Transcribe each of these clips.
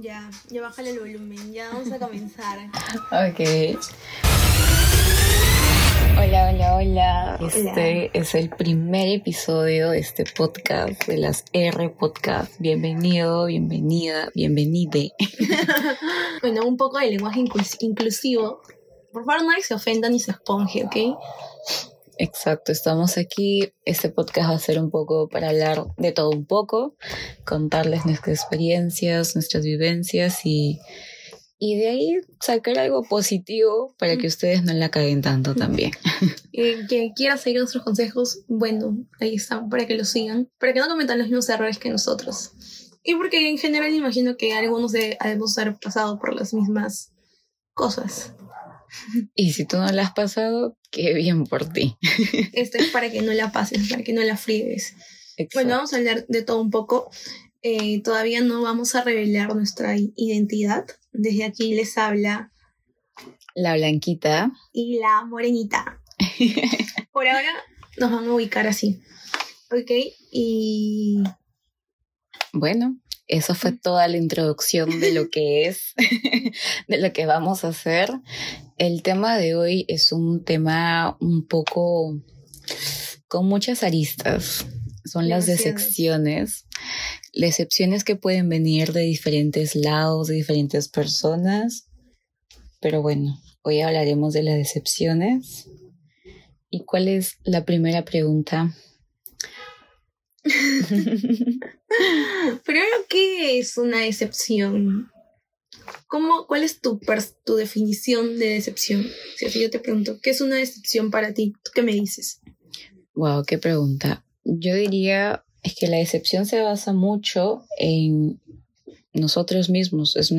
Ya, ya bájale el volumen, ya vamos a comenzar. ok. Hola, hola, hola. Este es el primer episodio de este podcast, de las R Podcast. Bienvenido, bienvenida, bienvenide. bueno, un poco de lenguaje inclusivo. Por favor, nadie se ofenda ni se esponje, ¿ok? Exacto, estamos aquí. Este podcast va a ser un poco para hablar de todo un poco, contarles nuestras experiencias, nuestras vivencias y, y de ahí sacar algo positivo para que ustedes no la caguen tanto también. Eh, quien quiera seguir nuestros consejos, bueno, ahí están, para que lo sigan, para que no cometan los mismos errores que nosotros. Y porque en general imagino que algunos de, hemos haber pasado por las mismas cosas. Y si tú no la has pasado, qué bien por ti. Esto es para que no la pases, para que no la friegues. Bueno, vamos a hablar de todo un poco. Eh, todavía no vamos a revelar nuestra identidad. Desde aquí les habla la blanquita y la morenita. por ahora nos van a ubicar así. ¿Ok? Y... Bueno, eso fue toda la introducción de lo que es, de lo que vamos a hacer. El tema de hoy es un tema un poco con muchas aristas. Son las decepciones. Decepciones que pueden venir de diferentes lados, de diferentes personas. Pero bueno, hoy hablaremos de las decepciones. ¿Y cuál es la primera pregunta? Primero, ¿qué es una decepción? ¿Cómo, ¿Cuál es tu, tu definición de decepción? Si yo te pregunto, ¿qué es una decepción para ti? qué me dices? Wow, qué pregunta. Yo diría es que la decepción se basa mucho en nosotros mismos, es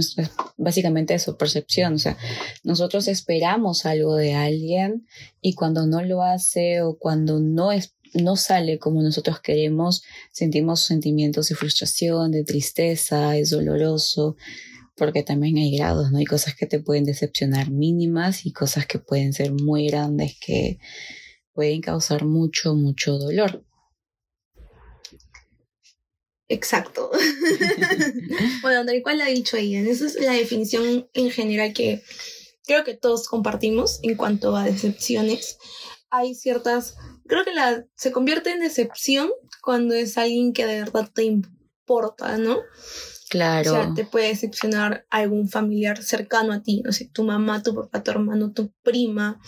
básicamente eso, percepción, o sea, nosotros esperamos algo de alguien y cuando no lo hace o cuando no es no sale como nosotros queremos, sentimos sentimientos de frustración, de tristeza, es doloroso, porque también hay grados, ¿no? Hay cosas que te pueden decepcionar mínimas y cosas que pueden ser muy grandes que pueden causar mucho, mucho dolor. Exacto. bueno, tal cual la ha dicho ella. Esa es la definición en general que creo que todos compartimos en cuanto a decepciones. Hay ciertas creo que la, se convierte en decepción cuando es alguien que de verdad te importa, ¿no? Claro. O sea, te puede decepcionar algún familiar cercano a ti, no sé, tu mamá, tu papá, tu hermano, tu prima,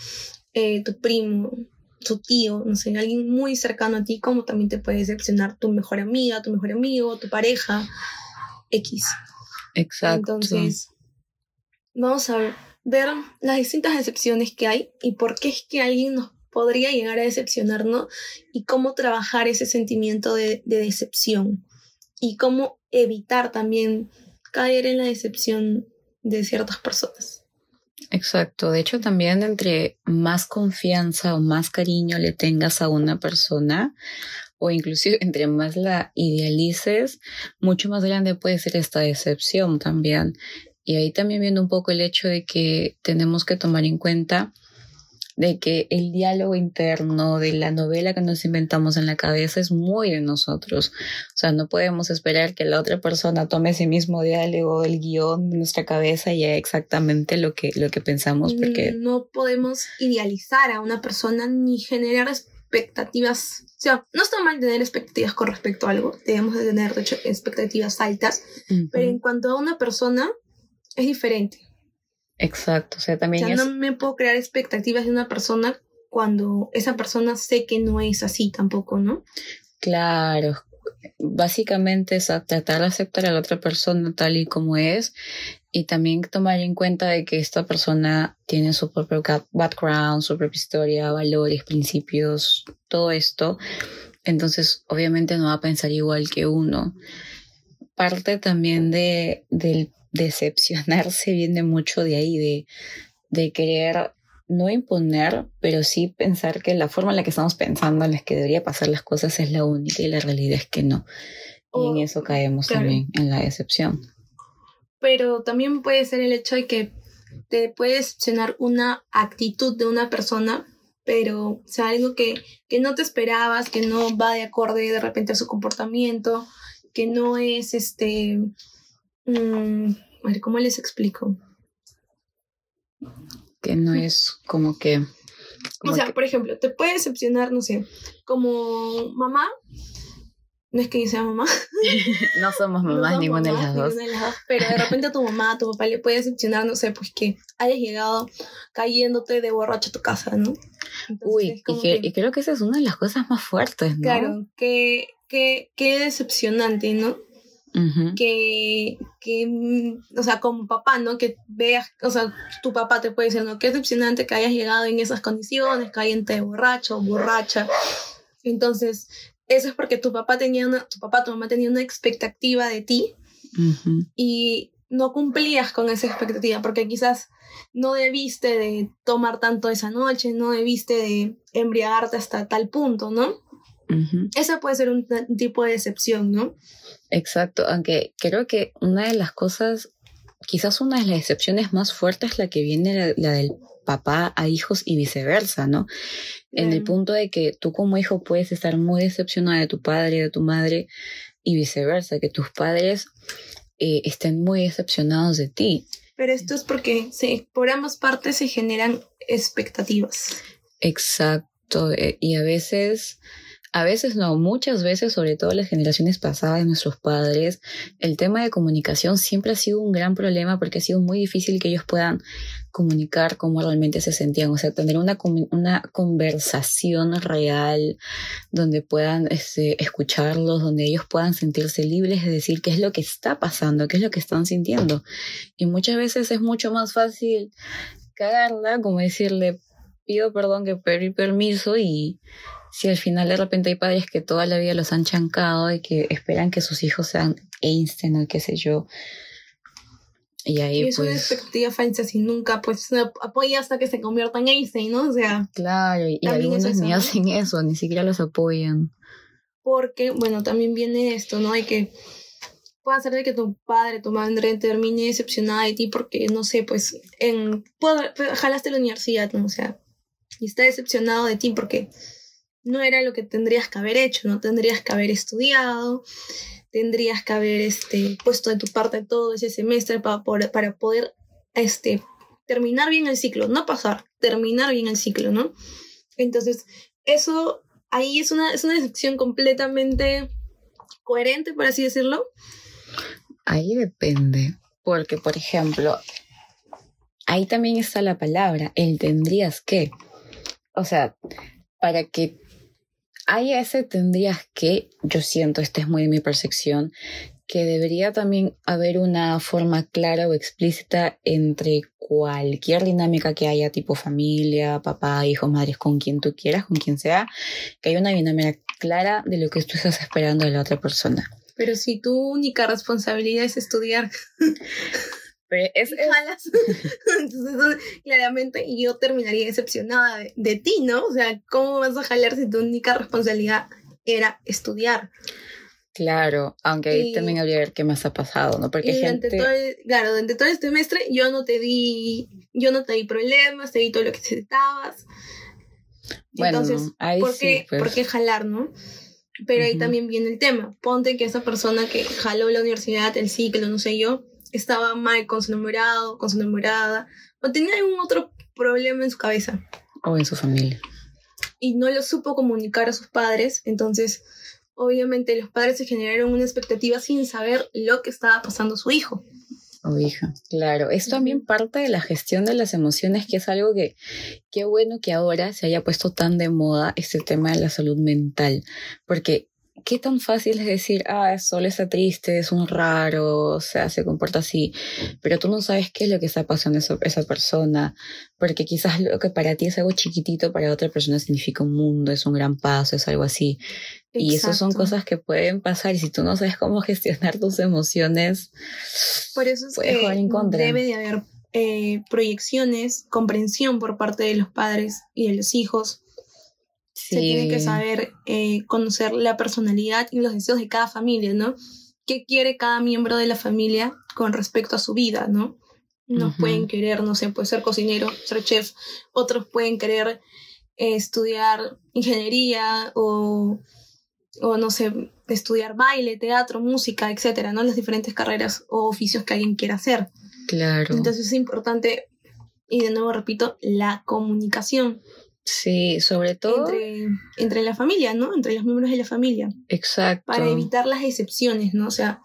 eh, tu primo, tu tío, no sé, alguien muy cercano a ti, como también te puede decepcionar tu mejor amiga, tu mejor amigo, tu pareja, X. Exacto. Entonces, vamos a ver las distintas decepciones que hay y por qué es que alguien nos podría llegar a decepcionarnos y cómo trabajar ese sentimiento de, decepción y cómo evitar también caer en la decepción de ciertas personas. Exacto, de hecho también entre más confianza o más cariño le tengas a una persona o inclusive entre más la idealices, mucho más grande puede ser esta decepción también. Y ahí también viene un poco el hecho de que tenemos que tomar en cuenta de que el diálogo interno de la novela que nos inventamos en la cabeza es muy de nosotros. O sea, no podemos esperar que la otra persona tome ese mismo diálogo, el guion de nuestra cabeza y haga exactamente lo que, lo que pensamos porque... No podemos idealizar a una persona ni generar expectativas. O sea, no está mal tener expectativas con respecto a algo. Debemos de tener, de hecho, expectativas altas. Pero en cuanto a una persona, es diferente. Exacto, o sea, también... O sea, no me puedo crear expectativas de una persona cuando esa persona sé que no es así tampoco, ¿no? Claro, básicamente es tratar de aceptar a la otra persona tal y como es y también tomar en cuenta de que esta persona tiene su propio background, su propia historia, valores, principios, todo esto. Entonces, obviamente no va a pensar igual que uno. Parte también de, del decepcionarse viene mucho de ahí, de, de querer no imponer, pero sí pensar que la forma en la que estamos pensando, en la que debería pasar las cosas es la única y la realidad es que no. y en eso caemos también, en la decepción. Pero también puede ser el hecho de que te puede decepcionar una actitud de una persona, pero sea algo que, que no te esperabas, que no va de acorde de repente a su comportamiento que no es este... mm, a ver, ¿cómo les explico? Que no es como que... O sea, que- por ejemplo, te puede decepcionar, no sé, como mamá. No es que yo sea mamá. no somos mamás ninguna de las dos. ninguna de las dos, Pero de repente a tu mamá, a tu papá le puede decepcionar, no sé, pues que hayas llegado cayéndote de borracho a tu casa, ¿no? Entonces, Uy, es y, como que- que- y creo que esa es una de las cosas más fuertes, ¿no? Claro, que, que, que decepcionante, ¿no? Que, que, mm, o sea, como papá, ¿no? Que veas, o sea, tu papá te puede decir, ¿no? Qué decepcionante que hayas llegado en esas condiciones, cayente de borracho o borracha. Entonces, eso es porque tu papá tenía una, tu papá, tu mamá tenía una expectativa de ti y no cumplías con esa expectativa porque quizás no debiste de tomar tanto esa noche, no debiste de embriagarte hasta tal punto, ¿no? Esa puede ser un, un tipo de decepción, ¿no? Exacto, aunque creo que una de las cosas, quizás una de las excepciones más fuertes es la que viene la, la del papá a hijos y viceversa, ¿no? En el punto de que tú como hijo puedes estar muy decepcionada de tu padre, de tu madre y viceversa, que tus padres eh, estén muy decepcionados de ti. Pero esto es porque sí, por ambas partes se generan expectativas. Exacto, eh, y a veces, a veces no, muchas veces, sobre todo las generaciones pasadas de nuestros padres, el tema de comunicación siempre ha sido un gran problema porque ha sido muy difícil que ellos puedan comunicar cómo realmente se sentían, o sea, tener una, una conversación real donde puedan este, escucharlos, donde ellos puedan sentirse libres de decir qué es lo que está pasando, qué es lo que están sintiendo. Y muchas veces es mucho más fácil cagarla, como decirle, pido perdón que pedí permiso y si al final de repente hay padres que toda la vida los han chancado y que esperan que sus hijos sean Einstein o qué sé yo. Y ahí Y es una pues... expectativa falsa si nunca pues apoya hasta que se convierta en Einstein, ¿no? O sea, Claro, y, y es algunos eso, ni ¿no? hacen eso, ni siquiera los apoyan. porque, bueno, también viene esto, ¿no? Hay que puede ser de que tu padre, tu madre termine decepcionada de ti porque, no sé, pues, en, jalaste la universidad, ¿no? O sea, y está decepcionado de ti porque no era lo que tendrías que haber hecho, no tendrías que haber estudiado, tendrías que haber este, puesto de tu parte todo ese semestre para, poder- para poder este, terminar bien el ciclo, no pasar, terminar bien el ciclo, ¿no? Entonces, eso ahí es una, es una completamente coherente, por así decirlo. Ahí depende, porque por ejemplo, ahí también está la palabra, el tendrías que. O sea, para que haya ese tendrías que, yo siento, esta es muy de mi percepción, que debería también haber una forma clara o explícita entre cualquier dinámica que haya, tipo familia, papá, hijos, madres, con quien tú quieras, con quien sea, que haya una dinámica clara de lo que tú estás esperando de la otra persona. Pero si tu única responsabilidad es estudiar, Pero es, y jalas, entonces claramente yo terminaría decepcionada de, de ti, ¿no? O sea, ¿cómo vas a jalar si tu única responsabilidad era estudiar? Claro, aunque ahí Y- también habría que ver qué más ha pasado, ¿no? Porque Y hay durante gente... todo el, claro, durante todo el semestre yo no te di, yo no te di problemas, te di todo lo que necesitabas. Bueno, Entonces, ahí ¿por, sí, qué, pues. ¿por qué jalar, no? Pero ahí también viene el tema. Ponte que esa persona que jaló la universidad, el ciclo, no sé yo, estaba mal con su enamorado, con su enamorada, o tenía algún otro problema en su cabeza O en su familia. y no lo supo comunicar a sus padres, entonces obviamente los padres se generaron una expectativa sin saber lo que estaba pasando su hijo. O hija. Claro, es también parte de la gestión de las emociones, que es algo que, qué bueno que ahora se haya puesto tan de moda este tema de la salud mental, porque qué tan fácil es decir, ah, solo está triste, es un raro, o sea, se comporta así, pero tú no sabes qué es lo que está pasando esa, esa persona, porque quizás lo que para ti es algo chiquitito, para otra persona significa un mundo, es un gran paso, es algo así. Y esas son Exacto. cosas que pueden pasar y si tú no sabes cómo gestionar tus emociones, Por eso es puedes que jugar en contra. debe de haber eh, proyecciones, comprensión por parte de los padres y de los hijos. Se tiene que saber eh, conocer la personalidad y los deseos de cada familia, ¿no? ¿Qué quiere cada miembro de la familia con respecto a su vida, ¿no? Unos Ujú. pueden querer, no sé, puede ser cocinero, ser chef, otros pueden querer eh, estudiar ingeniería o o no sé, estudiar baile, teatro, música, etcétera, ¿no? Las diferentes carreras o oficios que alguien quiera hacer. Claro. Entonces es importante, y de nuevo repito, la comunicación. Sí, sobre todo. Entre, entre la familia, ¿no? Entre los miembros de la familia. Exacto. Para evitar las excepciones, ¿no? O sea,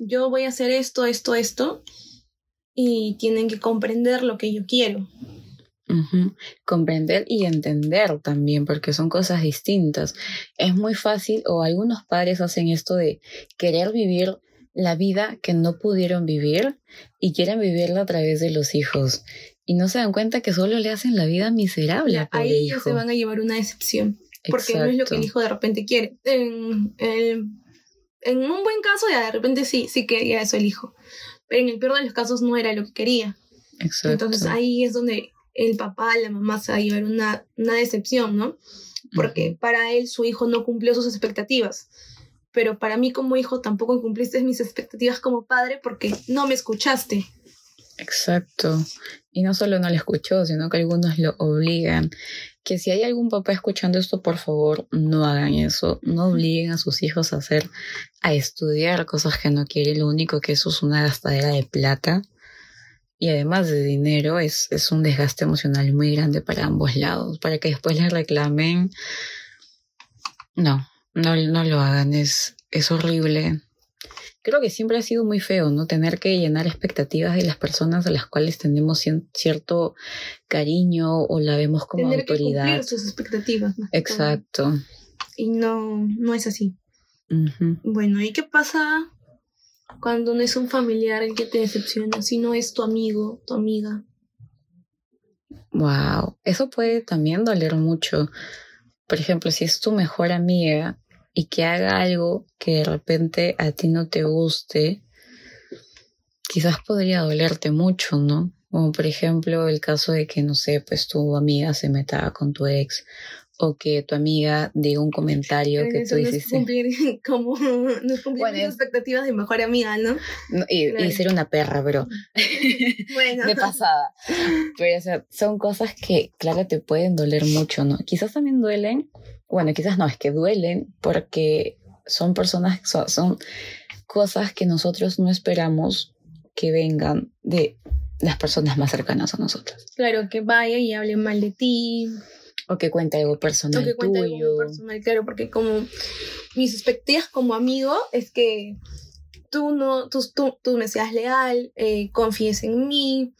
yo voy a hacer esto, esto, esto, y tienen que comprender lo que yo quiero. Comprender y entender también, porque son cosas distintas. Es muy fácil, o algunos padres hacen esto de querer vivir la vida que no pudieron vivir y quieren vivirla a través de los hijos. Y no se dan cuenta que solo le hacen la vida miserable. ahí ya se van a llevar una decepción. Porque no es lo que el hijo de repente quiere. En, en un buen caso, ya de repente sí, sí quería eso el hijo. Pero en el peor de los casos no era lo que quería. Exacto. Entonces ahí es donde el papá, la mamá se va a llevar una, una decepción, ¿no? Porque para él su hijo no cumplió sus expectativas. Pero para mí como hijo tampoco cumpliste mis expectativas como padre porque no me escuchaste. Exacto. Y no solo no le escuchó, sino que algunos lo obligan. Que si hay algún papá escuchando esto, por favor, no hagan eso. No obliguen a sus hijos a hacer, a estudiar cosas que no quieren. Lo único que eso es una gastadera de plata. Y además de dinero, es, es un desgaste emocional muy grande para ambos lados. Para que después les reclamen. No, no, no lo hagan. Es, es horrible creo que siempre ha sido muy feo, ¿no? Tener que llenar expectativas de las personas a las cuales tenemos cierto cariño o la vemos como Tener autoridad. Que cumplir sus expectativas. Exacto. Y no, no es así. Bueno, ¿y qué pasa cuando no es un familiar el que te decepciona, sino es tu amigo, tu amiga? Wow, eso puede también doler mucho. Por ejemplo, si es tu mejor amiga y que haga algo que de repente a ti no te guste, quizás podría dolerte mucho, ¿no? Como por ejemplo el caso de que, no sé, pues tu amiga se meta con tu ex o que tu amiga diga un comentario que tú. No es cumplir, como, no es cumplir expectativas de mejor amiga, ¿no? y, ser una perra, bro. bueno. de pasada. Pero, o sea, son cosas que, claro, te pueden doler mucho, ¿no? Quizás también duelen bueno, quizás no, es que duelen porque son personas, son, son cosas que nosotros no esperamos que vengan de las personas más cercanas a nosotros. Claro, que vaya y hable mal de ti. O que cuente algo personal o que cuente Algo personal, claro, porque como mis expectativas como amigo es que tú no, tú, tú, me seas leal, eh, confíes en mí,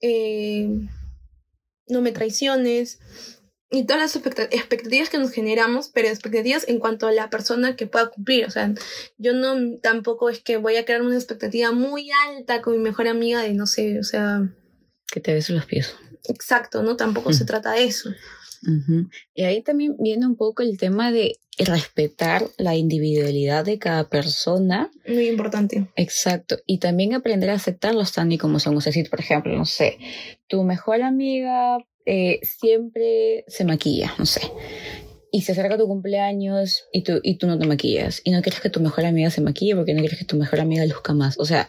eh, no me traiciones y todas las expectativas que nos generamos, pero expectativas en cuanto a la persona que pueda cumplir. O sea, yo no tampoco es que voy a crear una expectativa muy alta con mi mejor amiga de, no sé, o sea... Que te beso los pies. Exacto, ¿no? Tampoco se trata de eso. Y ahí también viene un poco el tema de respetar la individualidad de cada persona. Muy importante. Exacto. Y también aprender a aceptarlos tan y como son. O sea, si, por ejemplo, no sé, tu mejor amiga eh, siempre se maquilla, no sé. Y se acerca tu cumpleaños y tú, y tú no te maquillas. Y no quieres que tu mejor amiga se maquille porque no quieres que tu mejor amiga luzca más. O sea,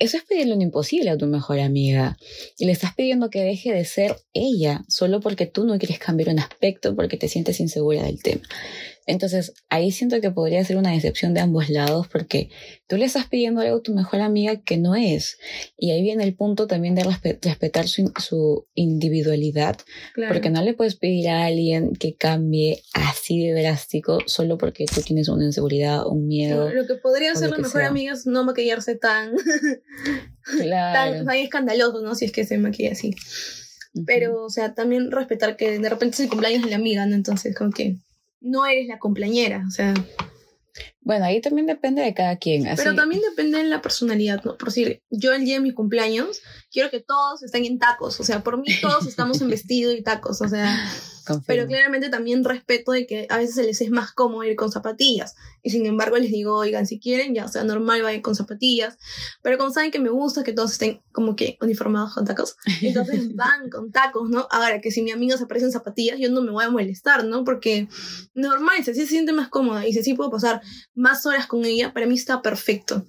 eso es pedirle un imposible a tu mejor amiga. Y le estás pidiendo que deje de ser ella solo porque tú no quieres cambiar un aspecto porque te sientes insegura del tema. Entonces, ahí siento que podría ser una decepción de ambos lados porque tú le estás pidiendo algo a tu mejor amiga que no es. Y ahí viene el punto también de respetar su, individualidad, porque no le puedes pedir a alguien que cambie así de drástico solo porque tú tienes una inseguridad, un miedo. Lo que podría ser la mejor amiga es no maquillarse tan, claro. tan, escandaloso, ¿no? Si es que se maquilla así. Pero, o sea, también respetar que de repente es el cumpleaños de la amiga, ¿no? Entonces, como que no eres la cumpleañera, o sea. Bueno, ahí también depende de cada quien. Pero también depende de la personalidad, ¿no? Por decir, yo el día de mi cumpleaños quiero que todos estén en tacos, o sea, por mí todos estamos en vestido y tacos, o sea, pero claramente también respeto de que a veces se les es más cómodo ir con zapatillas. Y sin embargo les digo, oigan, si quieren, ya sea normal, vayan con zapatillas. Pero como saben que me gusta que todos estén como que uniformados con tacos, entonces van con tacos, ¿no? Ahora que si mi amiga se aparece en zapatillas, yo no me voy a molestar, ¿no? Porque normal, si así se siente más cómoda y si así puedo pasar más horas con ella, para mí está perfecto.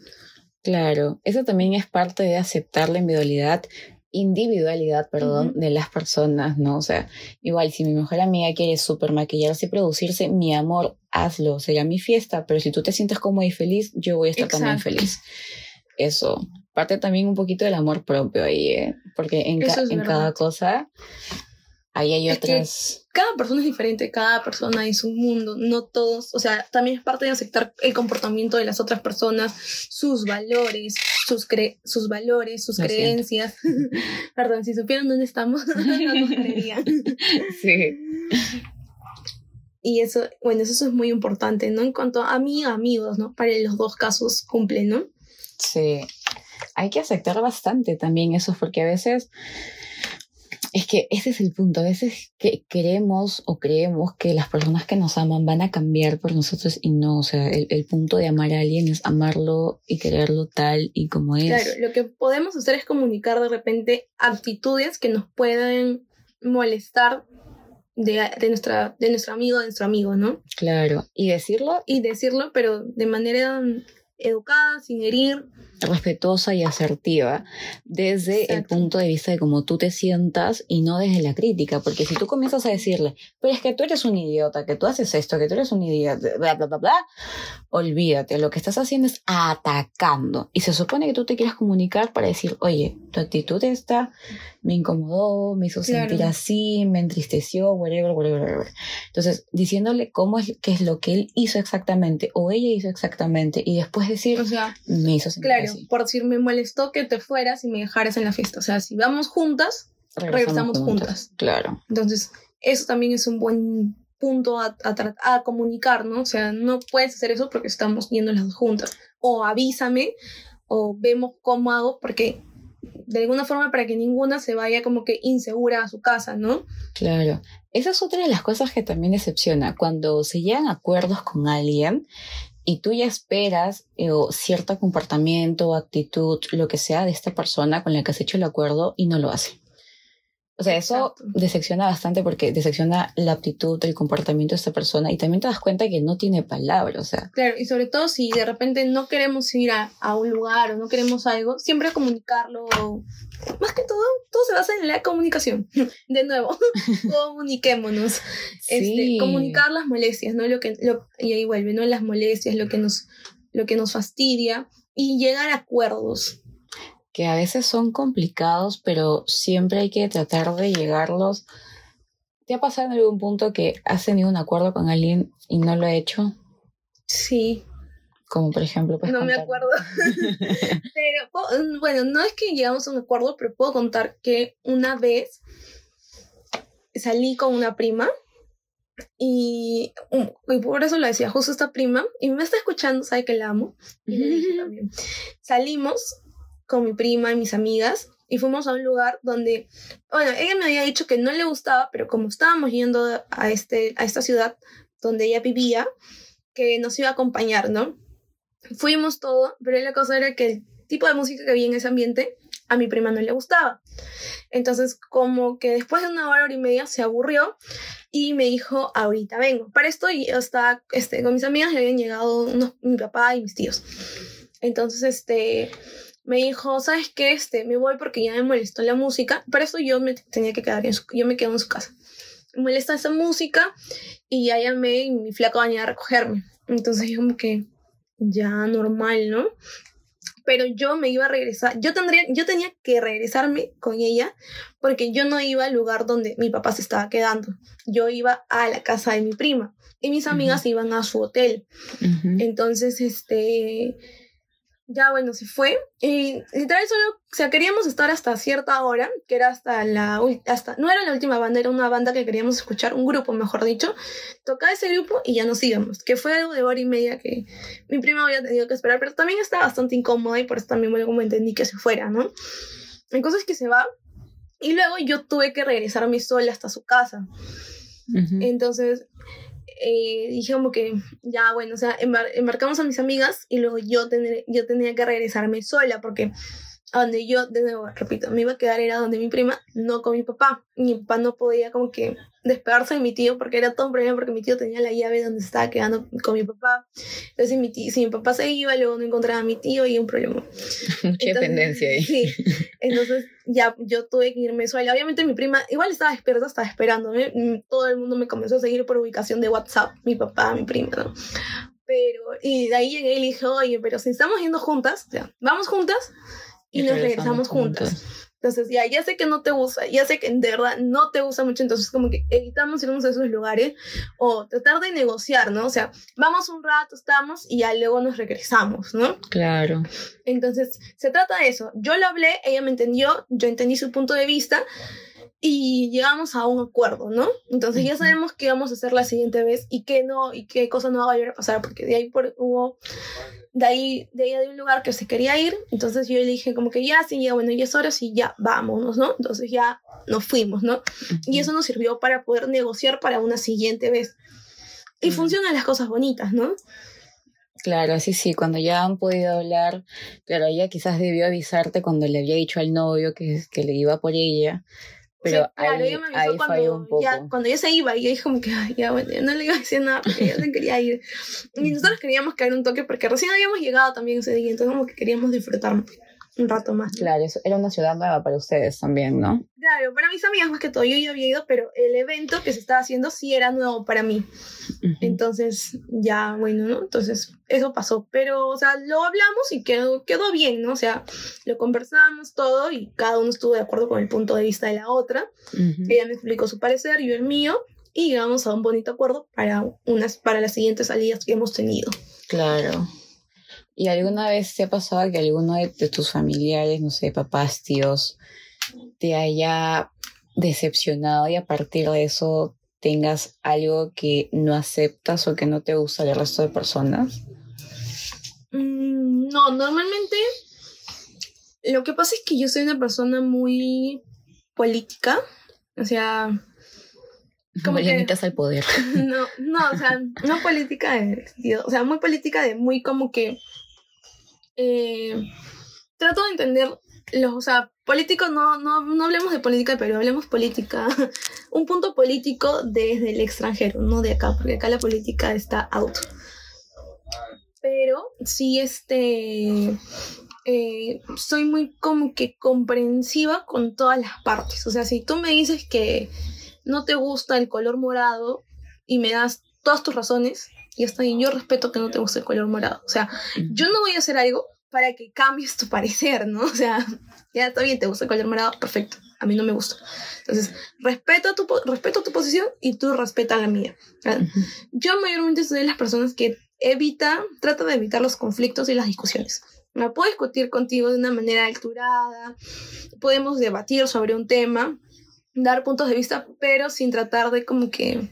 Claro, eso también es parte de aceptar la individualidad individualidad, perdón, de las personas, ¿no? O sea, igual si mi mejor amiga quiere super maquillarse y producirse, mi amor, hazlo, será mi fiesta, pero si tú te sientes cómoda y feliz, yo voy a estar también feliz. Eso, parte también un poquito del amor propio ahí, ¿eh? Porque en, en cada cosa Ahí hay otras. cada persona es diferente, cada persona es un mundo, no todos, o sea, también es parte de aceptar el comportamiento de las otras personas, sus valores, sus, cre sus valores, sus creencias. Perdón, si supieran dónde estamos, no nos creerían. sí. Y eso, bueno, eso es muy importante, ¿no? En cuanto a mí, amigos, ¿no? Para los dos casos cumplen, ¿no? Sí. Hay que aceptar bastante también eso, porque a veces es que ese es el punto. A veces que queremos o creemos que las personas que nos aman van a cambiar por nosotros y no. O sea, el, punto de amar a alguien es amarlo y quererlo tal y como es. Claro, lo que podemos hacer es comunicar de repente actitudes que nos pueden molestar de, de, nuestra, de nuestro amigo, de nuestro amigo, ¿no? Claro. Y decirlo. Y decirlo, pero de manera educada, sin herir respetuosa y asertiva desde el punto de vista de cómo tú te sientas y no desde la crítica, porque si tú comienzas a decirle, pero es que tú eres un idiota, que tú haces esto, que tú eres un idiota, bla, bla, bla, bla, olvídate, lo que estás haciendo es atacando. Y se supone que tú te quieres comunicar para decir, oye, tu actitud esta me incomodó, me hizo sentir así, me entristeció, whatever, whatever, whatever. Entonces, diciéndole cómo es, qué es lo que él hizo exactamente o ella hizo exactamente y después decir, o sea, me hizo sentir claro, por decir, me molestó que te fueras y me dejaras en la fiesta. O sea, si vamos juntas, regresamos, juntas. Claro. Entonces, eso también es un buen punto a, a, a, comunicar, ¿no? O sea, no puedes hacer eso porque estamos yendo las dos juntas. O avísame, o vemos cómo hago, porque de alguna forma para que ninguna se vaya como que insegura a su casa, ¿no? Claro. Esa es otra de las cosas que también decepciona. Cuando se llegan a acuerdos con alguien y tú ya esperas eh, cierto comportamiento actitud, lo que sea, de esta persona con la que has hecho el acuerdo y no lo hace. O sea, eso decepciona bastante porque decepciona la actitud, el comportamiento de esta persona y también te das cuenta que no tiene palabra, o sea. Claro, y sobre todo si de repente no queremos ir a, a un lugar o no queremos algo, siempre comunicarlo. Más que todo, todo se basa en la comunicación. De nuevo, comuniquémonos. Este, comunicar las molestias, ¿no? Lo que, lo, y ahí vuelve, ¿no? Las molestias, lo que nos, lo que nos fastidia y llegar a acuerdos que a veces son complicados, pero siempre hay que tratar de llegarlos. ¿Te ha pasado en algún punto que has tenido un acuerdo con alguien y no lo ha hecho? Sí. Como por ejemplo. No me acuerdo. pero bueno, no es que llegamos a un acuerdo, pero puedo contar que una vez salí con una prima y, y, por eso lo decía justo esta prima y me está escuchando, sabe que la amo y le dije también. Salimos con mi prima y mis amigas y fuimos a un lugar donde, bueno, ella me había dicho que no le gustaba, pero como estábamos yendo a, este, a esta ciudad donde ella vivía, que nos iba a acompañar, ¿no? Fuimos todo, pero la cosa era que el tipo de música que había en ese ambiente a mi prima no le gustaba. Entonces, como que después de una hora, hora y media, se aburrió y me dijo, ahorita vengo. Para esto yo estaba este, con mis amigas, y habían llegado mi papá y mis tíos. Entonces, este, me dijo, ¿sabes qué? Este, me voy porque ya me molestó la música. Para eso yo me tenía que quedar en su, yo me quedo en su casa. Me molesta esa música y ya llamé y mi flaco venía a recogerme. Entonces yo como que ya normal, ¿no? Pero yo me iba a regresar, yo tendría, yo tenía que regresarme con ella porque yo no iba al lugar donde mi papá se estaba quedando. Yo iba a la casa de mi prima y mis amigas iban a su hotel. Entonces, este, ya bueno, se fue. Y literal solo, o sea, queríamos estar hasta cierta hora, que era hasta la, hasta, no era la última banda, era una banda que queríamos escuchar, un grupo, mejor dicho. Tocaba ese grupo y ya nos íbamos, que fue algo de hora y media que mi prima había tenido que esperar, pero también estaba bastante incómoda y por eso también luego me entendí que se fuera, ¿no? La cosa es que se va y luego yo tuve que regresarme sola hasta su casa. Entonces, eh, dije como que ya, bueno, o sea, embarcamos a mis amigas y luego yo, yo tenía que regresarme sola porque a donde yo, de nuevo, repito, me iba a quedar era donde mi prima, no con mi papá. Mi papá no podía como que despegarse de mi tío porque era todo un problema porque mi tío tenía la llave donde estaba quedando con mi papá. Entonces mi, tío, si mi papá se iba, luego no encontraba a mi tío y un problema. Mucha dependencia ahí. Sí, entonces ya yo tuve que irme sola. Obviamente mi prima igual estaba despierta, estaba esperándome. Mm, todo el mundo me comenzó a seguir por ubicación de WhatsApp, mi papá, mi prima, ¿no? Pero, y de ahí llegué y le dije, oye, pero si estamos yendo juntas, o sea, vamos juntas y, nos regresamos juntas. Entonces, ya, ya sé que no te gusta, ya sé que de verdad no te gusta mucho, entonces como que evitamos irnos a esos lugares o tratar de negociar, ¿no? O sea, vamos un rato, estamos y ya luego nos regresamos, ¿no? Claro. Entonces, se trata de eso. Yo lo hablé, ella me entendió, yo entendí su punto de vista y llegamos a un acuerdo, ¿no? Entonces ya sabemos qué vamos a hacer la siguiente vez y qué no, y qué cosa no va a volver a pasar, porque de ahí por, hubo, de ahí, de ahí de un lugar que se quería ir, entonces yo le dije como que ya, sí, ya, bueno, ya es hora, sí, ya, vámonos, ¿no? Entonces ya nos fuimos, ¿no? Y eso nos sirvió para poder negociar para una siguiente vez. Y funcionan las cosas bonitas, ¿no? Claro, sí, sí, cuando ya han podido hablar, pero ella quizás debió avisarte cuando le había dicho al novio que, que le iba por ella, pero claro, ella me avisó cuando, Ya, cuando ya se iba, y yo dije como que, ya, bueno, yo no le iba a decir nada porque ya se quería ir. Y nosotros queríamos caer un toque porque recién habíamos llegado también ese día, entonces como que queríamos disfrutar un rato más. Claro, eso era una ciudad nueva para ustedes también, ¿no? Claro, para mis amigas más que todo, yo ya había ido, pero el evento que se estaba haciendo sí era nuevo para mí. Entonces, ya, bueno, ¿no? Entonces, eso pasó, pero, o sea, lo hablamos y quedó, quedó bien, ¿no? O sea, lo conversamos todo y cada uno estuvo de acuerdo con el punto de vista de la otra. Ella me explicó su parecer, yo el mío, y llegamos a un bonito acuerdo para, unas, para las siguientes salidas que hemos tenido. Claro. ¿Y alguna vez te ha pasado que alguno de, tus familiares, no sé, papás, tíos, te haya decepcionado y a partir de eso tengas algo que no aceptas o que no te gusta del resto de personas? Mm, no, normalmente lo que pasa es que yo soy una persona muy política, o sea... Como que, al poder. No, no, o sea, no política de, o sea, muy política de muy como que eh, trato de entender los, o sea, políticos, no, no, no hablemos de política, pero hablemos política, un punto político desde el extranjero, no de acá, porque acá la política está out. Pero sí, este, eh, soy muy como que comprensiva con todas las partes. O sea, si tú me dices que no te gusta el color morado y me das todas tus razones, y está bien, yo respeto que no te guste el color morado. O sea, yo no voy a hacer algo para que cambies tu parecer, ¿no? O sea, ya está bien, te gusta el color morado, perfecto. A mí no me gusta. Entonces, respeto tu, respeto tu posición y tú respeta la mía. Yo mayormente soy de las personas que evita, trata de evitar los conflictos y las discusiones. Me puedo discutir contigo de una manera alturada, podemos debatir sobre un tema, dar puntos de vista, pero sin tratar de como que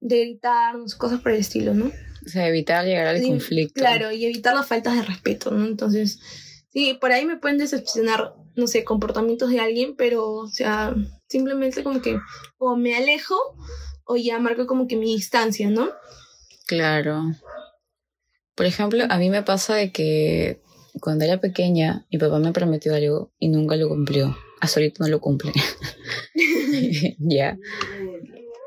de evitarnos, cosas por el estilo, ¿no? O sea, evitar llegar al conflicto. Claro, y evitar las faltas de respeto, ¿no? Entonces, sí, por ahí me pueden decepcionar, no sé, comportamientos de alguien, pero, o sea, simplemente como que o me alejo o ya marco como que mi distancia, ¿no? Claro. Por ejemplo, a mí me pasa de que cuando era pequeña, mi papá me prometió algo y nunca lo cumplió. Hasta ahorita no lo cumple. ya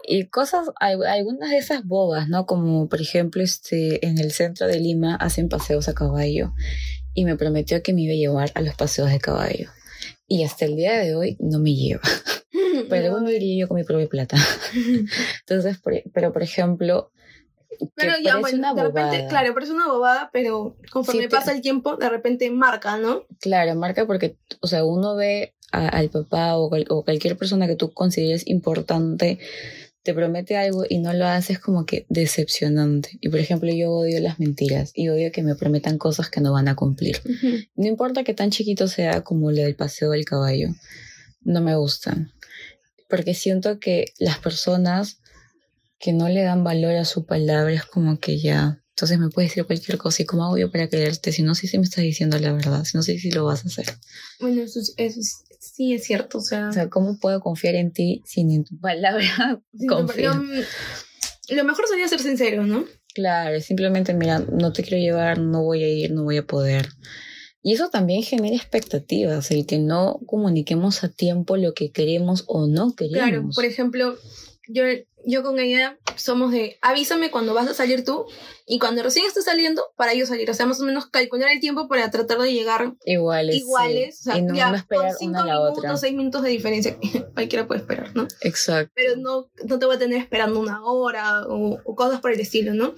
y cosas, algunas de esas bobas, ¿no? Como por ejemplo, este, en el centro de Lima hacen paseos a caballo y me prometió que me iba a llevar a los paseos de caballo. Y hasta el día de hoy no me lleva. pero luego me iría yo con mi propia plata. Entonces, pero por ejemplo, pero ya, bueno, de repente, claro, parece una bobada, pero conforme pasa el tiempo, de repente marca, ¿no? Claro, marca porque, o sea, uno ve al papá o, o, cualquier persona que tú consideres importante te promete algo y no lo haces como que decepcionante. Y por ejemplo, yo odio las mentiras y odio que me prometan cosas que no van a cumplir. No importa que tan chiquito sea como lo del paseo del caballo, no me gustan. Porque siento que las personas que no le dan valor a su palabra es como que ya, entonces me puedes decir cualquier cosa y como hago yo para creerte si no sé si me estás diciendo la verdad, si no sé si lo vas a hacer. Bueno, eso es, Sí, es cierto, o sea... O sea, ¿cómo puedo confiar en ti sin en tu palabra confiar? Lo, mejor sería ser sincero, ¿no? Claro, simplemente, mira, no te quiero llevar, no voy a ir, no voy a poder. Y eso también genera expectativas, el que no comuniquemos a tiempo lo que queremos o no queremos. Claro, por ejemplo, yo, yo con ella somos de avísame cuando vas a salir tú y cuando recién estés saliendo para yo salir. O sea, más o menos calcular el tiempo para tratar de llegar iguales. iguales. O sea, y no, ya, con cinco minutos, otra. seis minutos de diferencia. Cualquiera puede esperar, ¿no? Exacto. Pero no, no te voy a tener esperando una hora o, o cosas por el estilo, ¿no?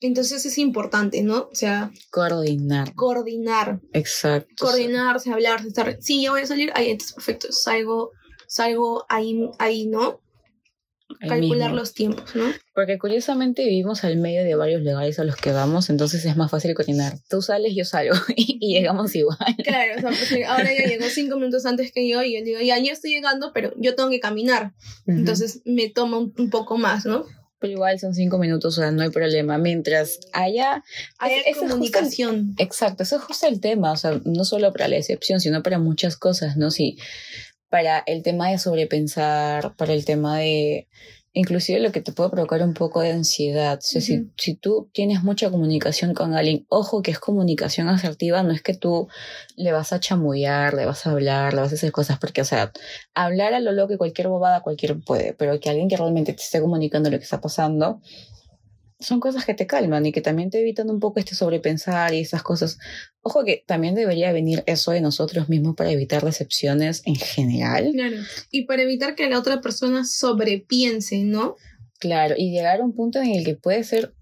Entonces es importante, ¿no? O sea, Coordinar. coordinar, Exacto. coordinarse, hablar, estar, sí, ya voy a salir, ahí entonces perfecto, salgo, salgo ahí, ahí, ¿no? Calcular mismo. los tiempos, ¿no? Porque curiosamente vivimos al medio de varios lugares a los que vamos, entonces es más fácil coordinar. Tú sales, yo salgo y, llegamos igual. Claro, o sea, pues, ahora ya llegó cinco minutos antes que yo y yo digo, ya, yo estoy llegando, pero yo tengo que caminar, Ujú. entonces me toma un, un poco más, ¿no? Pero igual son cinco minutos, o sea, no hay problema. Mientras haya... Hay ese es justo comunicación. Exacto, eso es justo el tema, o sea, no solo para la excepción, sino para muchas cosas, ¿no? Sí, para el tema de sobrepensar, para el tema de, inclusive lo que te puede provocar un poco de ansiedad. O sea, si, si tú tienes mucha comunicación con alguien, ojo que es comunicación asertiva, no es que tú le vas a chamullar, le vas a hablar, le vas a hacer cosas, porque, o sea, hablar a lo loco y cualquier bobada, cualquier puede, pero que alguien que realmente te esté comunicando lo que está pasando, son cosas que te calman y que también te evitan un poco este sobrepensar y esas cosas. Ojo que también debería venir eso de nosotros mismos para evitar decepciones en general. Claro. Y para evitar que la otra persona sobrepiense, ¿no? Claro, y llegar a un punto en el que puede ser,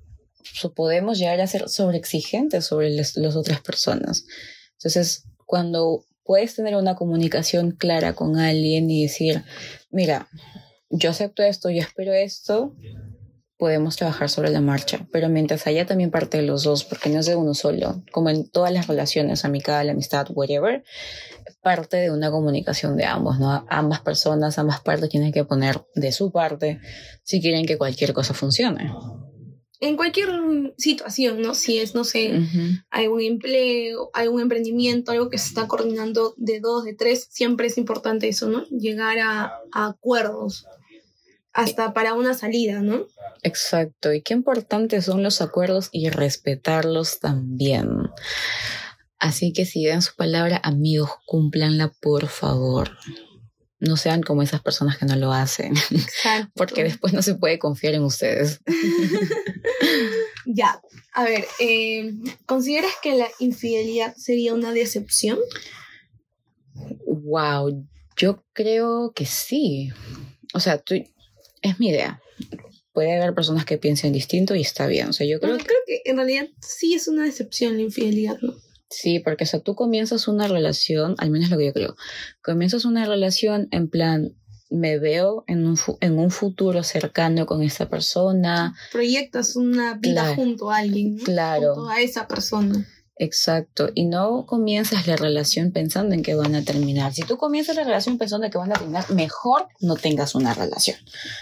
so- podemos llegar a ser sobreexigentes sobre las, las otras personas. Entonces, cuando puedes tener una comunicación clara con alguien y decir, mira, yo acepto esto, yo espero esto, podemos trabajar sobre la marcha, pero mientras haya también parte de los dos, porque no es de uno solo, como en todas las relaciones, amical, amistad, whatever, parte de una comunicación de ambos, ¿no? Ambas personas, ambas partes tienen que poner de su parte si quieren que cualquier cosa funcione. En cualquier situación, ¿no? Si es, no sé, Ujú. algún empleo, algún emprendimiento, algo que se está coordinando de dos, de tres, siempre es importante eso, ¿no? Llegar a, a acuerdos, hasta para una salida, ¿no? Exacto, y qué importantes son los acuerdos y respetarlos también. Así que si dan su palabra, amigos, cúmplanla por favor. No sean como esas personas que no lo hacen, Exacto. porque después no se puede confiar en ustedes. Ya, a ver, eh, ¿consideras que la infidelidad sería una decepción? Wow, yo creo que sí. O sea, tú, es mi idea. Puede haber personas que piensen distinto y está bien. O sea, yo creo Bueno, creo que en realidad sí es una decepción la infidelidad, ¿no? Sí, porque o sea, tú comienzas una relación, al menos lo que yo creo, comienzas una relación en plan, me veo en un, en un futuro cercano con esta persona, Proyectas una vida Claro. junto a alguien, ¿no? Claro. Junto a esa persona. Exacto, y no comienzas la relación pensando en que van a terminar. Si tú comienzas la relación pensando en que van a terminar, mejor no tengas una relación.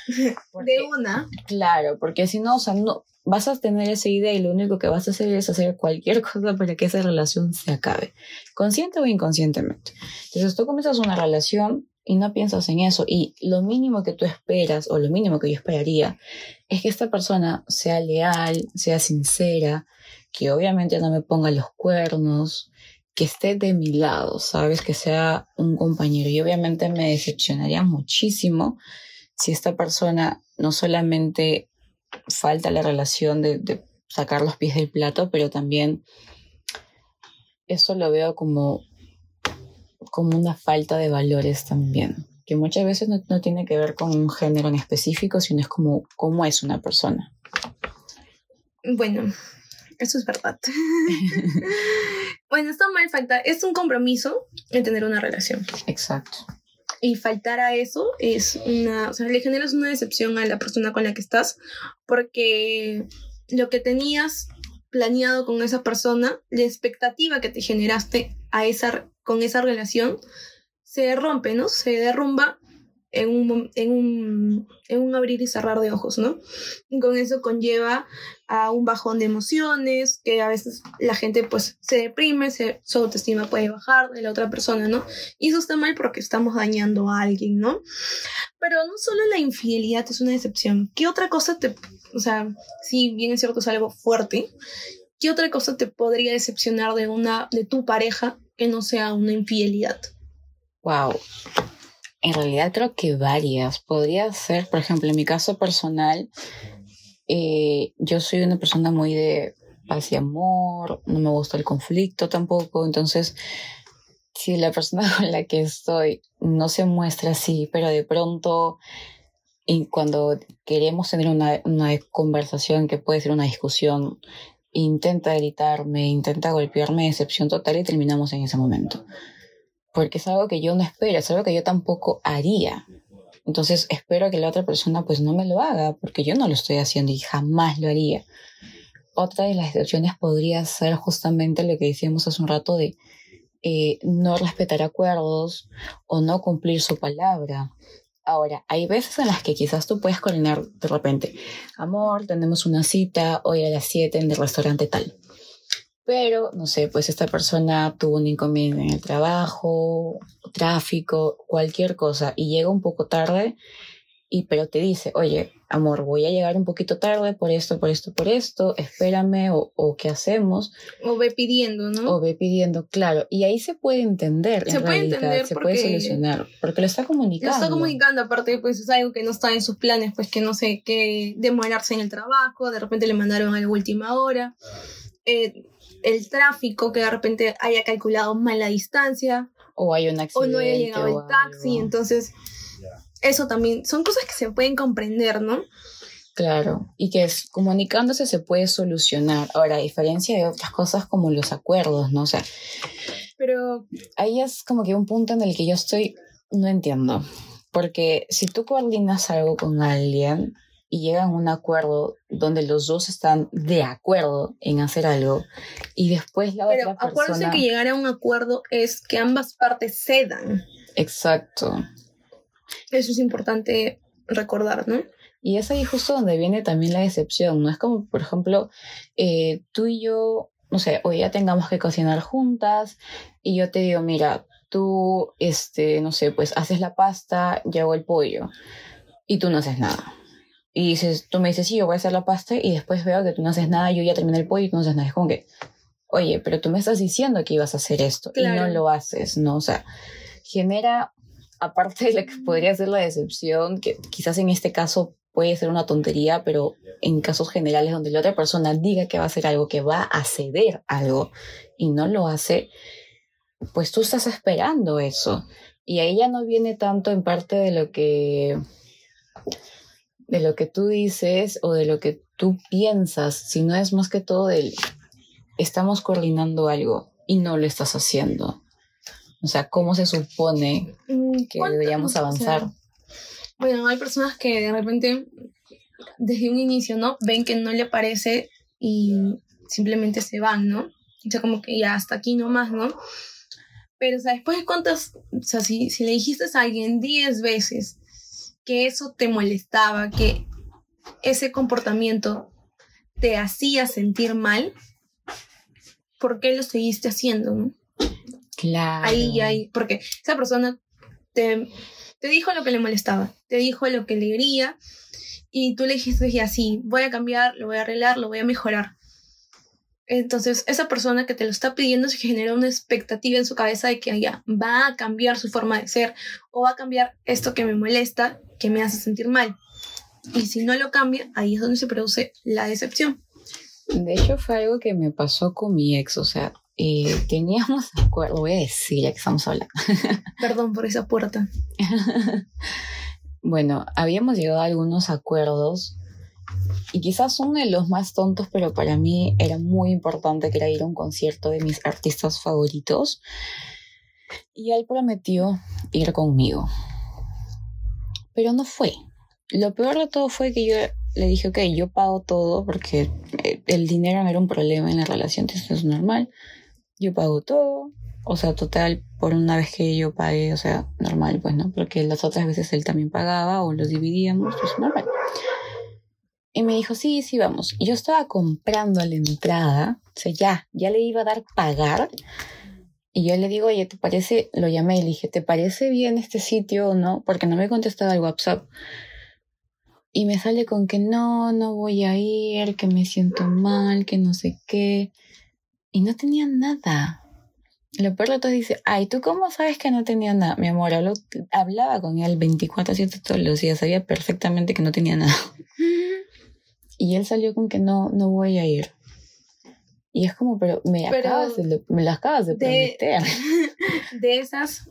Porque- De una, Claro, porque si no, o sea, no vas a tener esa idea y lo único que vas a hacer es hacer cualquier cosa para que esa relación se acabe, consciente o inconscientemente. Entonces tú comienzas una relación y no piensas en eso y lo mínimo que tú esperas o lo mínimo que yo esperaría es que esta persona sea leal, sea sincera, que obviamente no me ponga los cuernos, que esté de mi lado, sabes, que sea un compañero y obviamente me decepcionaría muchísimo si esta persona no solamente falta la relación de, sacar los pies del plato, pero también eso lo veo como, como una falta de valores también, que muchas veces no, no tiene que ver con un género en específico, sino es como cómo es una persona. bueno, eso es verdad. bueno, está mal faltar, es un compromiso en tener una relación. Exacto. Y faltar a eso es una, o sea, le generas una decepción a la persona con la que estás, porque lo que tenías planeado con esa persona, la expectativa que te generaste a esa, con esa relación, se rompe, ¿no? Se derrumba en un, en un, en un abrir y cerrar de ojos, ¿no? Y con eso conlleva a un bajón de emociones, que a veces la gente pues se deprime, se, su autoestima puede bajar de la otra persona, ¿no? Y eso está mal porque estamos dañando a alguien, ¿no? Pero no solo la infidelidad es una decepción. ¿Qué otra cosa te, o sea, si bien es cierto es algo fuerte, ¿qué otra cosa te podría decepcionar de una, de tu pareja que no sea una infidelidad? Wow. En realidad creo que varias. Podría ser, por ejemplo, en mi caso personal, eh, yo soy una persona muy de paz y amor, no me gusta el conflicto tampoco, entonces si la persona con la que estoy no se muestra así, pero de pronto y cuando queremos tener una, conversación que puede ser una discusión, intenta gritarme, intenta golpearme, excepción total y terminamos en ese momento. Porque es algo que yo no espero, es algo que yo tampoco haría. Entonces espero que la otra persona pues no me lo haga, porque yo no lo estoy haciendo y jamás lo haría. Otra de las excepciones podría ser justamente lo que decíamos hace un rato de eh, no respetar acuerdos o no cumplir su palabra. Ahora, hay veces en las que quizás tú puedes coordinar de repente, amor, tenemos una cita hoy a las 7 en el restaurante tal. Pero, no sé, pues esta persona tuvo un inconveniente en el trabajo, tráfico, cualquier cosa, y llega un poco tarde y pero te dice, oye, amor, voy a llegar un poquito tarde por esto, por esto, por esto, espérame o, o qué hacemos. O ve pidiendo, ¿no? O ve pidiendo, claro. Y ahí se puede entender. Se puede entender. Se puede solucionar. Porque lo está comunicando. Lo está comunicando, aparte, pues es algo que no está en sus planes, pues que no sé, que demorarse en el trabajo, de repente le mandaron a la última hora. Eh, el tráfico, que de repente haya calculado mal la distancia. O hay un accidente. O no haya llegado el taxi, entonces eso también son cosas que se pueden comprender, ¿no? Claro, y que es, comunicándose se puede solucionar. Ahora, a diferencia de otras cosas como los acuerdos, ¿no? O sea, pero ahí es como que un punto en el que yo estoy, no entiendo. Porque si tú coordinas algo con alguien y llegan a un acuerdo donde los dos están de acuerdo en hacer algo y después la Pero otra persona... acuérdense que llegar a un acuerdo es que ambas partes cedan. Exacto. Eso es importante recordar, ¿no? Y es ahí justo donde viene también la decepción, ¿no? Es como, por ejemplo, eh, tú y yo, no sé, hoy ya tengamos que cocinar juntas y yo te digo, mira, tú, este, no sé, pues haces la pasta, yo hago el pollo y tú no haces nada. Y dices, tú me dices, sí, yo voy a hacer la pasta y después veo que tú no haces nada, yo ya terminé el pollo y tú no haces nada. Es como que, oye, pero tú me estás diciendo que ibas a hacer esto y no lo haces, ¿no? O sea, genera aparte de la que podría ser la decepción, que quizás en este caso puede ser una tontería, pero en casos generales donde la otra persona diga que va a hacer algo, que va a ceder algo y no lo hace, pues tú estás esperando eso. Y ahí ya no viene tanto en parte de lo que de lo que tú dices o de lo que tú piensas, sino es más que todo del estamos coordinando algo y no lo estás haciendo. O sea, ¿cómo se supone mm, que deberíamos avanzar? bueno, hay personas que de repente, desde un inicio, ¿no? Ven que no le parece y simplemente se van, ¿no? O sea, como que ya hasta aquí nomás, ¿no? Pero, o sea, después de cuántas, o sea, si, si le dijiste a alguien 10 veces que eso te molestaba, que ese comportamiento te hacía sentir mal, ¿por qué lo seguiste haciendo? ¿no? Claro. Ahí, ahí, porque esa persona te, te dijo lo que le molestaba, te dijo lo que le quería y tú le dijiste así, voy a cambiar, lo voy a arreglar, lo voy a mejorar. Entonces, esa persona que te lo está pidiendo se genera una expectativa en su cabeza de que ya va a cambiar su forma de ser o va a cambiar esto que me molesta, que me hace sentir mal. Y si no lo cambia, ahí es donde se produce la decepción. De hecho, fue algo que me pasó con mi ex. O sea, eh, teníamos acuerdo, voy a decir ya que estamos hablando. Perdón por esa puerta. bueno, habíamos llegado a algunos acuerdos y quizás uno de los más tontos, pero para mí era muy importante que era ir a un concierto de mis artistas favoritos. Y él prometió ir conmigo. Pero no fue. Lo peor de todo fue que yo le dije, ok, yo pago todo porque eh, el dinero no era un problema en la relación, eso es normal yo pago todo, o sea, total, por una vez que yo pagué, o sea, normal, pues, ¿no? Porque las otras veces él también pagaba o los dividíamos, pues normal. Y me dijo, sí, sí, vamos. Y yo estaba comprando la entrada, o sea, ya, ya le iba a dar pagar. Y yo le digo, oye, ¿te parece? Lo llamé y le dije, ¿te parece bien este sitio o no? Porque no me contestaba el WhatsApp. Y me sale con que no, no voy a ir, que me siento mal, que no sé qué y no tenía nada. Lo peor de todo dice, ay, ¿tú cómo sabes que no tenía nada? Mi amor, hablaba con él 24-7 todos los días, sabía perfectamente que no tenía nada. y él salió con que no, no voy a ir. Y es como, pero me, acabas de, me las acabas de, prometer. De esas,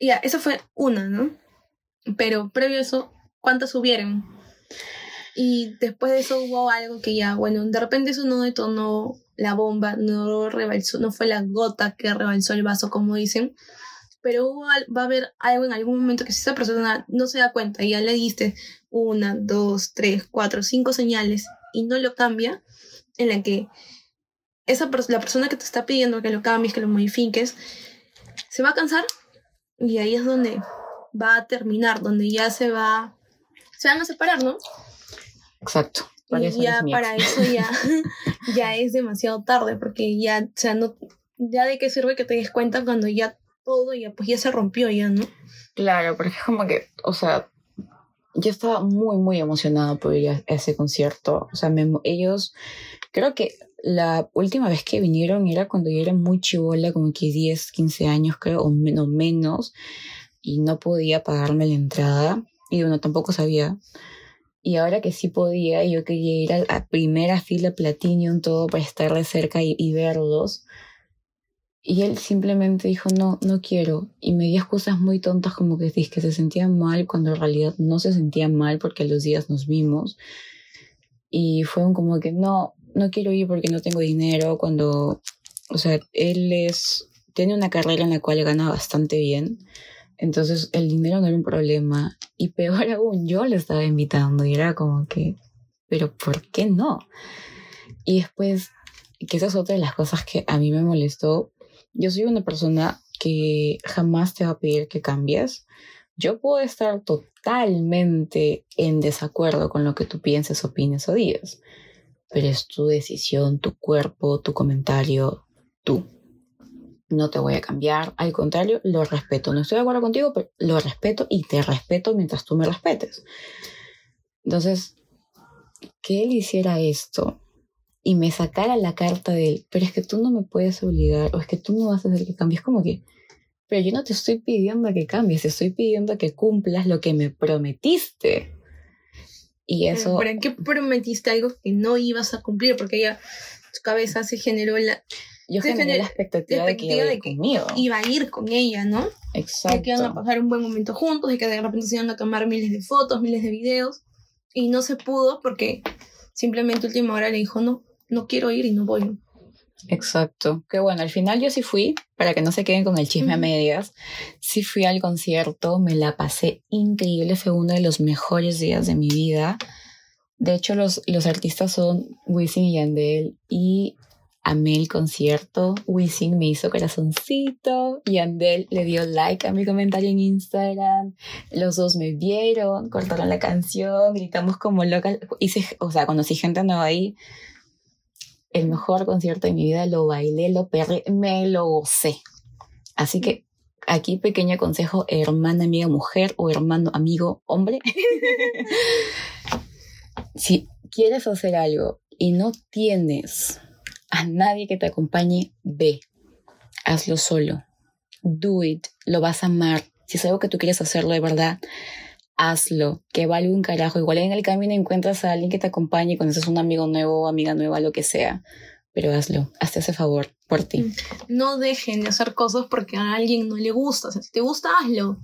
ya, eso fue una, ¿no? Pero previo a eso, ¿cuántas hubieron? Y después de eso hubo algo que ya, bueno, de repente eso no detonó la bomba, no rebalsó, no fue la gota que rebalsó el vaso, como dicen. Pero hubo, va a haber algo en algún momento que si esa persona no se da cuenta y ya le diste una, dos, tres, cuatro, cinco señales y no lo cambia, en la que esa la persona que te está pidiendo que lo cambies, que lo modifiques, se va a cansar y ahí es donde va a terminar, donde ya se va, se van a separar, ¿no? Exacto. y ya para eso ya, ya es demasiado tarde, porque ya, o sea, no, ya de qué sirve que te des cuenta cuando ya todo ya, pues ya se rompió ya, ¿no? Claro, porque es como que, o sea, yo estaba muy, muy emocionada por ir a ese concierto. O sea, ellos, creo que la última vez que vinieron era cuando yo era muy chivola, como que 10, 15 años creo, o menos, menos, y no podía pagarme la entrada, y uno tampoco sabía. Y ahora que sí podía, yo quería ir a, la primera fila Platinum, todo para estar de cerca y, verlos. Y él simplemente dijo, no, no quiero. Y me dio cosas muy tontas como que, que se sentía mal cuando en realidad no se sentía mal porque los días nos vimos. Y fue como que, no, no quiero ir porque no tengo dinero, cuando, o sea, él es, tiene una carrera en la cual gana bastante bien, entonces el dinero no era un problema, y peor aún, yo le estaba invitando y era como que, pero ¿por qué no? Y después, que esa es otra de las cosas que a mí me molestó, yo soy una persona que jamás te va a pedir que cambies. Yo puedo estar totalmente en desacuerdo con lo que tú pienses, opines o digas pero es tu decisión, tu cuerpo, tu comentario, tú. No te voy a cambiar, al contrario, lo respeto. No estoy de acuerdo contigo, pero lo respeto y te respeto mientras tú me respetes. Entonces, que él hiciera esto y me sacara la carta de él, pero es que tú no me puedes obligar o es que tú no vas a hacer que cambies, como que, pero yo no te estoy pidiendo que cambies, te estoy pidiendo que cumplas lo que me prometiste. Y eso... ¿Por qué prometiste algo que no ibas a cumplir? Porque ya su cabeza se generó la... Yo generé la expectativa, de que, iba, iba a ir con ella, ¿no? Exacto. De que iban a pasar un buen momento juntos, de que de repente se iban a tomar miles de fotos, miles de videos. Y no se pudo porque simplemente última hora le dijo, no, no quiero ir y no voy. Exacto. Que bueno, al final yo sí fui, para que no se queden con el chisme a medias. Sí fui al concierto, me la pasé increíble, fue uno de los mejores días de mi vida. De hecho, los, los artistas son Wisin y Yandel y amé el concierto. Wisin me hizo corazoncito, Yandel le dio like a mi comentario en Instagram. Los dos me vieron, cortaron la canción, gritamos como locas. Hice, o sea, conocí gente nueva ahí el mejor concierto de mi vida, lo bailé, lo perré, me lo gocé. Así que aquí pequeño consejo, hermana, amiga, mujer o hermano, amigo, hombre. si quieres hacer algo y no tienes a nadie que te acompañe, ve. Hazlo solo. Do it. Lo vas a amar. Si es algo que tú quieres hacerlo de verdad, hazlo, que vale un carajo. Igual en el camino encuentras a alguien que te acompañe, conoces un amigo nuevo, amiga nueva, lo que sea. Pero hazlo, hazte ese favor por ti. Mm. No dejen de hacer cosas porque a alguien no le gusta. si te gusta, hazlo.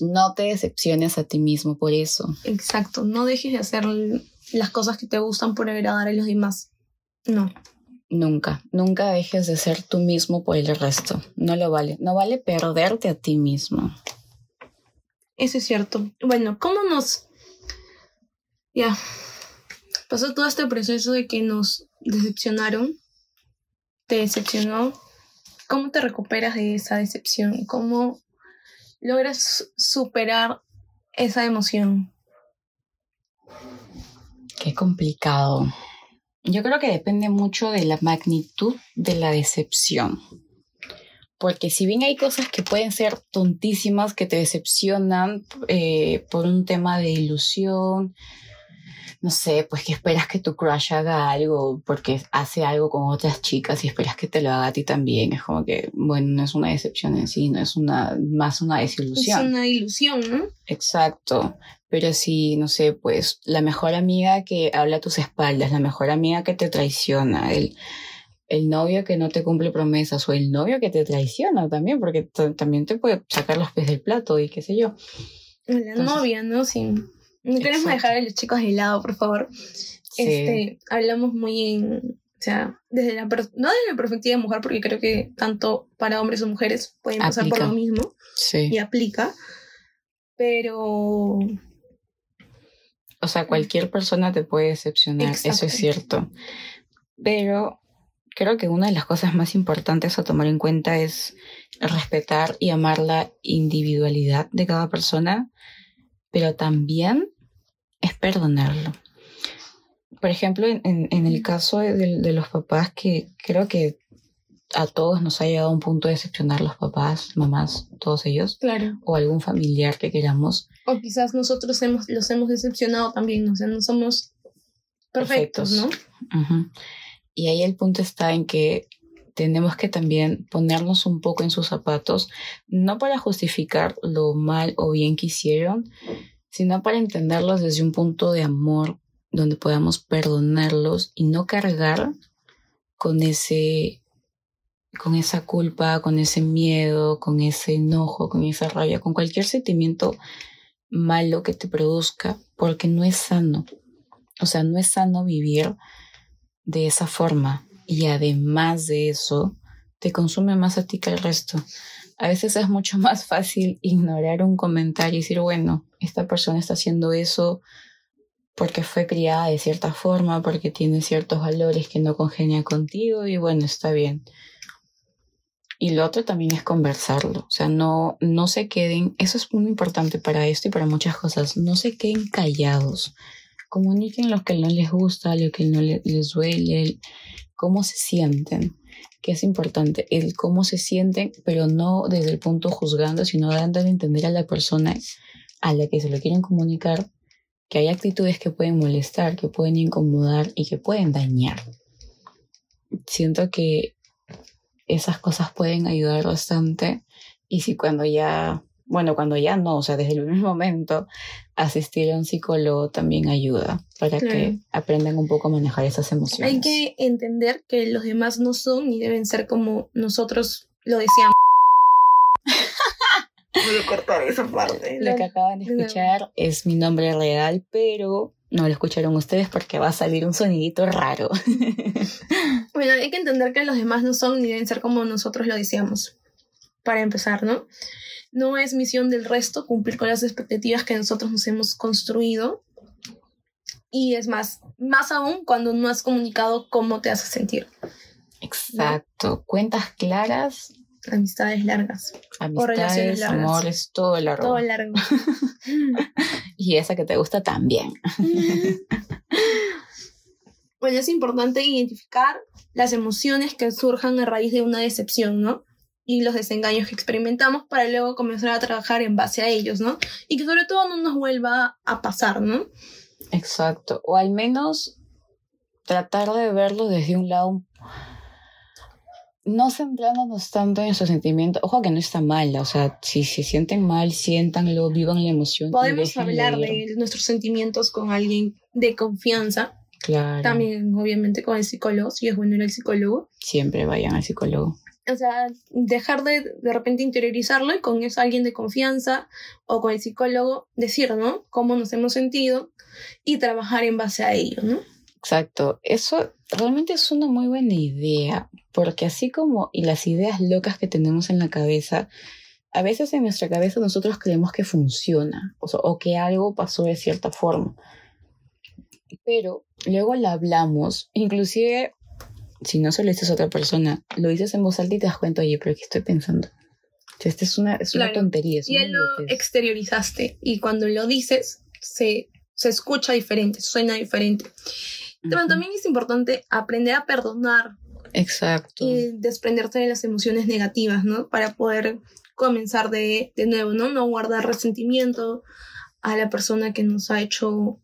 No te decepciones a ti mismo por eso. Exacto, no dejes de hacer las cosas que te gustan por agradar a los demás. No. Nunca, nunca dejes de ser tú mismo por el resto. No lo vale. No vale perderte a ti mismo. Eso es cierto. Bueno, ¿cómo nos... Ya. Pasó todo este proceso de que nos decepcionaron. Te decepcionó. ¿Cómo te recuperas de esa decepción? ¿Cómo logras superar esa emoción? Qué complicado. Yo creo que depende mucho de la magnitud de la decepción. Porque si bien hay cosas que pueden ser tontísimas, que te decepcionan eh, por un tema de ilusión, no sé, pues que esperas que tu crush haga algo porque hace algo con otras chicas y esperas que te lo haga a ti también. Es como que, bueno, no es una decepción en sí, no es una, más una desilusión. Es una ilusión, ¿no? Exacto. Pero sí, no sé, pues la mejor amiga que habla a tus espaldas, la mejor amiga que te traiciona, el, el novio que no te cumple promesas o el novio que te traiciona también, porque también te puede sacar los pies del plato y qué sé yo. La novia, ¿no? Sí. No queremos dejar a los chicos de lado, por favor. Este, hablamos muy en, o sea, desde la, no desde la perspectiva de mujer, porque creo que tanto para hombres o mujeres pueden pasar por lo mismo. Sí. Y aplica. Pero o sea, cualquier persona te puede decepcionar, eso es cierto. Pero creo que una de las cosas más importantes a tomar en cuenta es respetar y amar la individualidad de cada persona, pero también es perdonarlo. Por ejemplo, en, en, el caso de, de, los papás, que creo que a todos nos ha llegado a un punto de decepcionar los papás, mamás, todos ellos. Claro. O algún familiar que queramos. O quizás nosotros hemos, los hemos decepcionado también, o sea, no somos perfectos, ¿no? Y ahí el punto está en que tenemos que también ponernos un poco en sus zapatos, no para justificar lo mal o bien que hicieron, sino para entenderlos desde un punto de amor donde podamos perdonarlos y no cargar con ese con esa culpa, con ese miedo, con ese enojo, con esa rabia, con cualquier sentimiento malo que te produzca, porque no es sano. O sea, no es sano vivir de esa forma. Y además de eso, te consume más a ti que al resto. A veces es mucho más fácil ignorar un comentario y decir, bueno, esta persona está haciendo eso porque fue criada de cierta forma, porque tiene ciertos valores que no congenian contigo y bueno, está bien. Y lo otro también es conversarlo. O sea, no, no se queden, eso es muy importante para esto y para muchas cosas, no se queden callados. Comuniquen lo que no les gusta, lo que no les, duele, cómo se sienten, que es importante, el cómo se sienten, pero no desde el punto juzgando, sino dando a entender a la persona a la que se lo quieren comunicar que hay actitudes que pueden molestar, que pueden incomodar y que pueden dañar. Siento que esas cosas pueden ayudar bastante. Y si cuando ya, bueno, cuando ya no, o sea, desde el primer momento, asistir a un psicólogo también ayuda para que aprendan un poco a manejar esas emociones. Hay que entender que los demás no son ni deben ser como nosotros lo deseamos. Voy a cortar esa parte. Lo que acaban de escuchar es mi nombre real, pero no lo escucharon ustedes porque va a salir un sonidito raro. bueno, hay que entender que los demás no son ni deben ser como nosotros lo deseamos. Para empezar, ¿no? No es misión del resto cumplir con las expectativas que nosotros nos hemos construido. Y es más, más aún cuando no has comunicado cómo te hace sentir. Exacto. Cuentas claras amistades largas. Amistades, amores, todo largo. Todo largo. y esa que te gusta también. bueno, es importante identificar las emociones que surjan a raíz de una decepción, ¿no? Y los desengaños que experimentamos para luego comenzar a trabajar en base a ellos, ¿no? Y que sobre todo no nos vuelva a pasar, ¿no? Exacto. O al menos tratar de verlo desde un lado no centrándonos tanto en su sentimiento, ojo que no está mal, o sea, si se sienten mal, siéntanlo, vivan la emoción. Podemos hablar de nuestros sentimientos con alguien de confianza. Claro. También, obviamente, con el psicólogo, si es bueno ir al psicólogo. Siempre vayan al psicólogo. O sea, dejar de de repente interiorizarlo y con eso alguien de confianza o con el psicólogo decir, ¿no? Cómo nos hemos sentido y trabajar en base a ello, ¿no? Exacto, eso realmente es una muy buena idea, porque así como y las ideas locas que tenemos en la cabeza, a veces en nuestra cabeza nosotros creemos que funciona o, que algo pasó de cierta forma, pero luego la hablamos, inclusive si no se lo dices a otra persona, lo dices en voz alta y te das cuenta, oye, pero ¿qué estoy pensando? Esta es una, es una tontería. y él lo exteriorizaste y cuando lo dices se, se escucha diferente, suena diferente. Pero también es importante aprender a perdonar. Exacto. Y desprenderte de las emociones negativas, ¿no? Para poder comenzar de, de nuevo, ¿no? No guardar resentimiento a la persona que nos ha hecho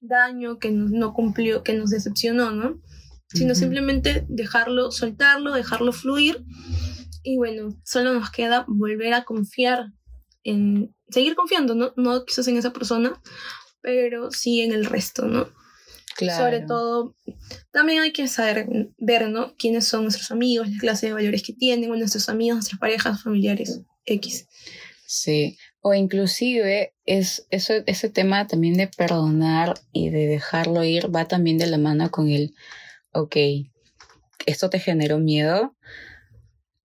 daño, que no cumplió, que nos decepcionó, ¿no? Sino simplemente dejarlo, soltarlo, dejarlo fluir. Y bueno, solo nos queda volver a confiar en, seguir confiando, ¿no? No quizás en esa persona, pero sí en el resto, ¿no? Claro. Sobre todo, también hay que saber ver, ¿no? Quiénes son nuestros amigos, la clase de valores que tienen, nuestros amigos, nuestras parejas, familiares, X. Sí, o inclusive es, eso, ese tema también de perdonar y de dejarlo ir va también de la mano con el, ok, esto te generó miedo,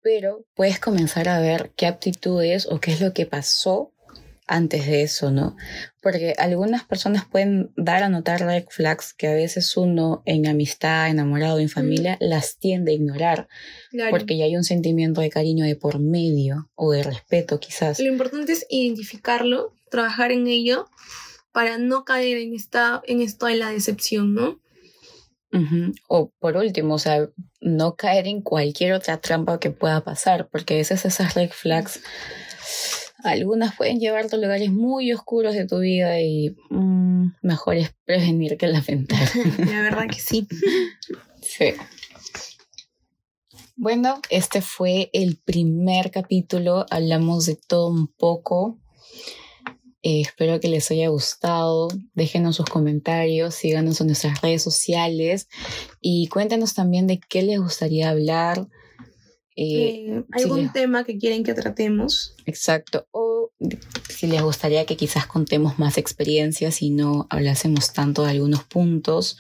pero puedes comenzar a ver qué aptitudes o qué es lo que pasó antes de eso, ¿no? Porque algunas personas pueden dar a notar red flags que a veces uno en amistad, enamorado, en familia, las tiende a ignorar. Porque ya hay un sentimiento de cariño de por medio o de respeto quizás. Lo importante es identificarlo, trabajar en ello para no caer en, esta, en esto de la decepción, ¿no? O por último, o sea, no caer en cualquier otra trampa que pueda pasar, porque a veces esas red flags algunas pueden llevarte a lugares muy oscuros de tu vida y mm, mejor es prevenir que lamentar. La verdad que sí. Sí. Bueno, este fue el primer capítulo. Hablamos de todo un poco. Eh, espero que les haya gustado. Déjenos sus comentarios, síganos en nuestras redes sociales y cuéntenos también de qué les gustaría hablar eh, eh, ¿Algún tema que quieren que tratemos? Exacto. O si les gustaría que quizás contemos más experiencias y no hablásemos tanto de algunos puntos,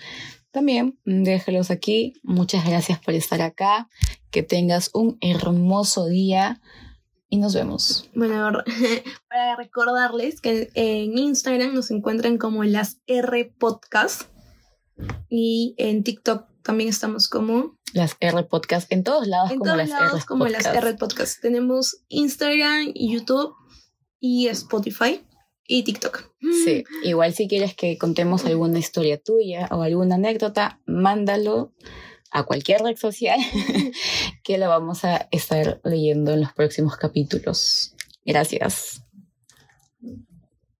también déjelos aquí. Muchas gracias por estar acá. Que tengas un hermoso día y nos vemos. Bueno, para recordarles que en Instagram nos encuentran como las R Podcast y en TikTok también estamos como las R Podcast en todos lados en como todos las lados R como las R Podcast. Tenemos Instagram, YouTube y Spotify y TikTok. Sí, igual si quieres que contemos alguna historia tuya o alguna anécdota, mándalo a cualquier red social que la vamos a estar leyendo en los próximos capítulos. Gracias.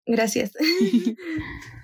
Gracias.